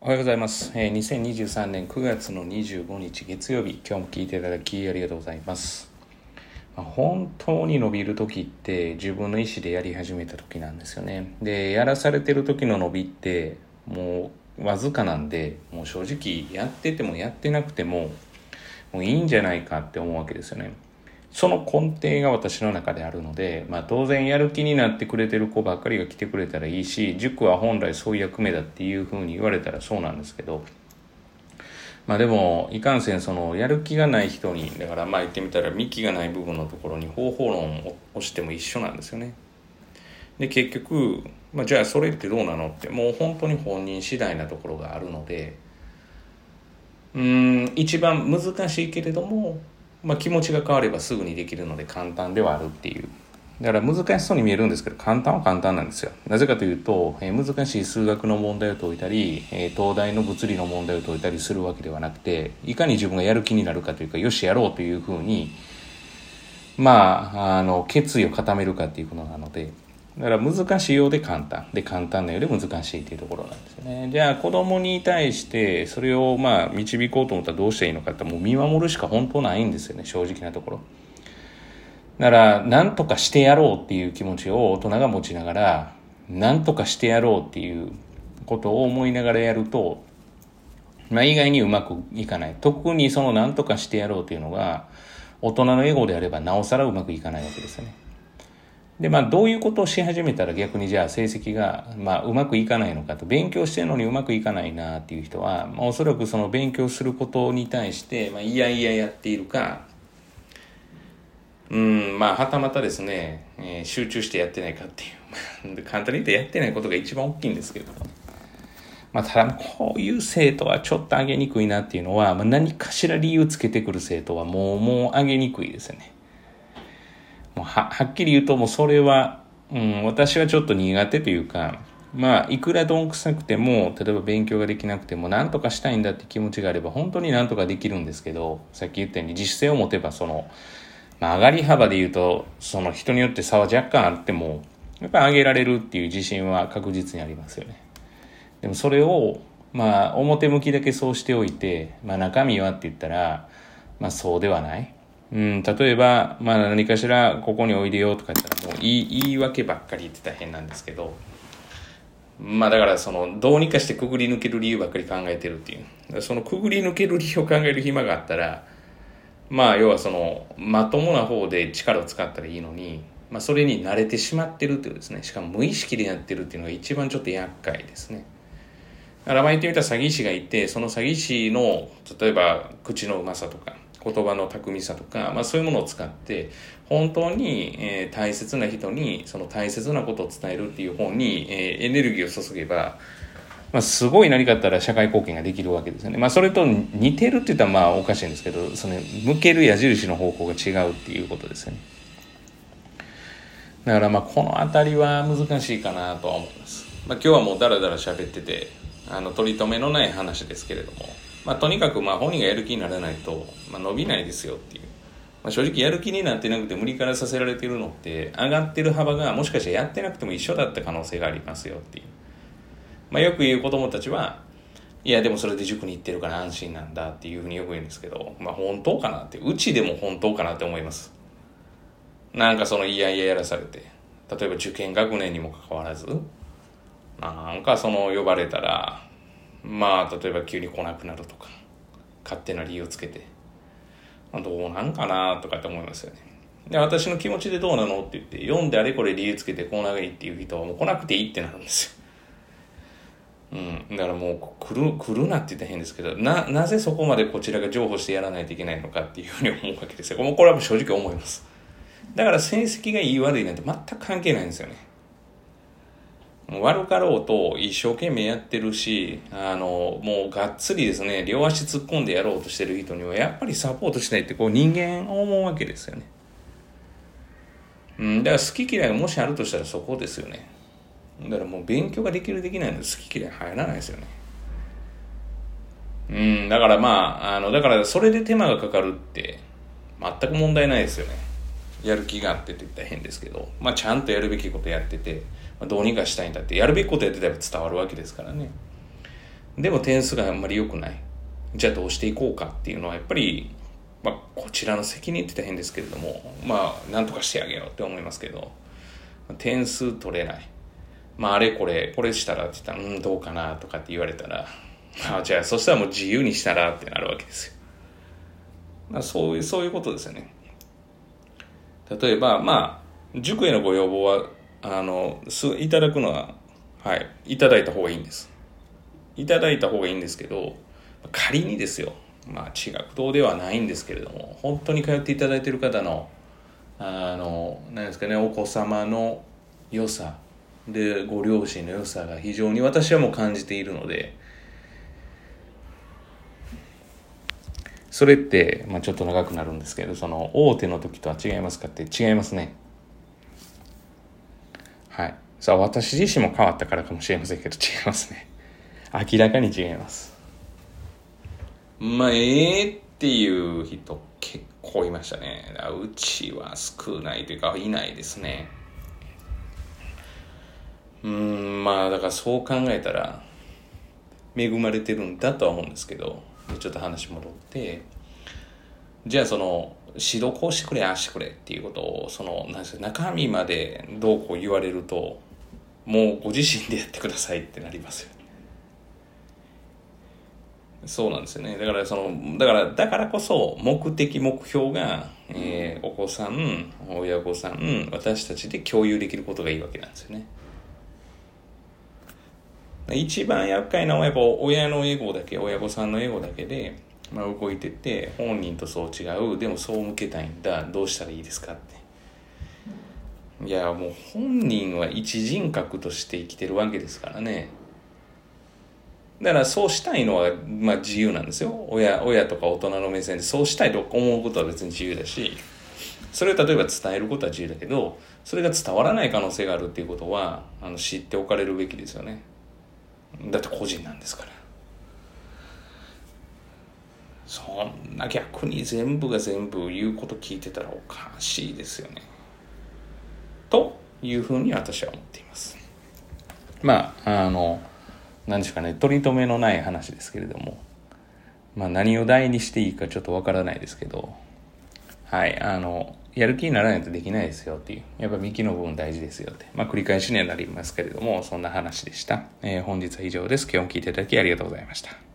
おはようございます。えー2023年9月の25日月曜日、今日も聞いていただきありがとうございます。まあ本当に伸びる時って自分の意思でやり始めた時なんですよね。で、やらされてる時の伸びってもうわずかなんで、もう正直やっててもやってなくてももういいんじゃないかって思うわけですよね。その根底が私の中であるので、まあ当然やる気になってくれてる子ばっかりが来てくれたらいいし、塾は本来そういう役目だっていうふうに言われたらそうなんですけど、まあでも、いかんせんそのやる気がない人に、だからまあ言ってみたら幹がない部分のところに方法論を押しても一緒なんですよね。で、結局、まあじゃあそれってどうなのって、もう本当に本人次第なところがあるので、うん、一番難しいけれども、まあ、気持ちが変わればすぐにできるので簡単ではあるっていう。だから難しそうに見えるんですけど、簡単は簡単なんですよ。なぜかというと、えー難しい数学の問題を解いたり、えー東大の物理の問題を解いたりするわけではなくて、いかに自分がやる気になるかというか、よし、やろうというふうに、まあ、あの、決意を固めるかっていうことなので、だから難しいようで簡単。で、簡単なようで難しいっていうところなんですね。じゃあ子供に対してそれをまあ導こうと思ったらどうしたらいいのかってもう見守るしか本当ないんですよね、正直なところ。だから、なんとかしてやろうっていう気持ちを大人が持ちながら、なんとかしてやろうっていうことを思いながらやると、まあ意外にうまくいかない。特にそのなんとかしてやろうっていうのが、大人のエゴであればなおさらうまくいかないわけですよね。で、まあ、どういうことをし始めたら逆にじゃあ成績が、まあ、うまくいかないのかと、勉強してるのにうまくいかないなっていう人は、まあ、おそらくその勉強することに対して、まあ、いやいややっているか、うん、まあ、はたまたですね、えー集中してやってないかっていう。簡単に言ってやってないことが一番大きいんですけど。まあ、ただ、こういう生徒はちょっと上げにくいなっていうのは、まあ、何かしら理由つけてくる生徒はもう、もう上げにくいですよね。もうはっきり言うともうそれは、うん、私はちょっと苦手というかまあいくらどんくさくても例えば勉強ができなくても何とかしたいんだって気持ちがあれば本当に何とかできるんですけどさっき言ったように自主性を持てばその、まあ、上がり幅で言うとその人によって差は若干あってもやっぱり上げられるっていう自信は確実にありますよね。でもそれをまあ表向きだけそうしておいて、まあ、中身はって言ったらまあそうではない。うん、例えば、まあ何かしらここにおいでよとか言ったらもう言い言い訳ばっかり言ってたら変なんですけど、まあだからそのどうにかしてくぐり抜ける理由ばっかり考えてるっていう。そのくぐり抜ける理由を考える暇があったら、まあ要はそのまともな方で力を使ったらいいのに、まあそれに慣れてしまってるっていうですね。しかも無意識でやってるっていうのが一番ちょっと厄介ですね。だからまあ言ってみた詐欺師がいて、その詐欺師の例えば口のうまさとか、言葉の巧みさとか、まあ、そういうものを使って本当に、えー大切な人にその大切なことを伝えるっていう方に、えーエネルギーを注げば、まあ、すごい何かあったら社会貢献ができるわけですよね。まあ、それと似てるって言ったらまあおかしいんですけどその向ける矢印の方向が違うっていうことですよね。だからまあこの辺りは難しいかなとは思います。まあ、今日はもうダラダラ喋っててあの取り留めのない話ですけれども、まあ、とにかくまあ本人がやる気にならないと、まあ、伸びないですよっていう、まあ、正直やる気になってなくて無理からさせられてるのって上がってる幅がもしかしてやってなくても一緒だった可能性がありますよっていう、まあ、よく言う子供たちはいやでもそれで塾に行ってるから安心なんだっていうふうによく言うんですけど、まあ、本当かなってうちでも本当かなって思います。なんかそのいやいややらされて例えば受験学年にもかかわらずなんかその呼ばれたらまあ例えば急に来なくなるとか勝手な理由をつけてどうなんかなとかって思いますよね。で私の気持ちでどうなのって言って読んであれこれ理由つけて来ながいっていう人はもう来なくていいってなるんですよ。うん、だからもう来る来るなって言ったら変ですけどななぜそこまでこちらが譲歩してやらないといけないのかっていうふうに思うわけですよ。これはもう正直思います。だから成績がいい悪いなんて全く関係ないんですよね。もう悪かろうと一生懸命やってるし、あの、もうがっつりですね、両足突っ込んでやろうとしてる人にはやっぱりサポートしないってこう人間思うわけですよね。うん、だから好き嫌いがもしあるとしたらそこですよね。だからもう勉強ができるできないので好き嫌い入らないですよね。うん、だからまあ、あの、だからそれで手間がかかるって全く問題ないですよね。やる気があってって言ったら変ですけど、まあちゃんとやるべきことやってて、まあどうにかしたいんだって、やるべきことやってたら伝わるわけですからね。でも点数があんまり良くない。じゃあどうしていこうかっていうのはやっぱり、まあ、こちらの責任って大変ですけれどもまあなんとかしてあげようって思いますけど点数取れない。まああれこれこれしたらって言ったらうんどうかなとかって言われたらあじゃあそしたらもう自由にしたらってなるわけですよ、まあ、そういうそういうことですよね。例えばまあ塾へのご要望はあのすいただくのははいいただいた方がいいんです。いただいた方がいいんですけど仮にですよまあ地学堂ではないんですけれども本当に通っていただいている方のあの何ですかねお子様の良さでご両親の良さが非常に私はもう感じているのでそれって、まあ、ちょっと長くなるんですけどその大手の時とは違いますかって違いますね。はい。さあ私自身も変わったからかもしれませんけど違いますね。明らかに違います。まあええー、っていう人結構いましたね。うちは少ないというかいないですね。うんまあだからそう考えたら恵まれてるんだとは思うんですけど。ちょっと話戻ってじゃあその指導こうしてくれああしてくれっていうことをそのなん中身までどうこう言われるともうご自身でやってくださいってなりますよそうなんですよね。だからそのだからだからこそ目的目標が、えー、お子さん親御さん私たちで共有できることがいいわけなんですよね。一番厄介なのはやっぱ親のエゴだけ親御さんのエゴだけで、まあ、動いてて本人とそう違うでもそう向けたいんだどうしたらいいですかって。いやもう本人は一人格として生きてるわけですからね。だからそうしたいのは、まあ、自由なんですよ。親親とか大人の目線でそうしたいと思うことは別に自由だしそれを例えば伝えることは自由だけどそれが伝わらない可能性があるっていうことはあの知っておかれるべきですよねだって個人なんですから。そんな逆に全部が全部言うこと聞いてたらおかしいですよね。というふうに私は思っています。まああの何ですかね。取り留めのない話ですけれども。まあ何を題にしていいかちょっとわからないですけど。はいあのやる気にならないとできないですよっていう。やっぱ幹の部分大事ですよって。まあ繰り返しにはなりますけれども、そんな話でした。えー、本日は以上です。今日も聞いていただきありがとうございました。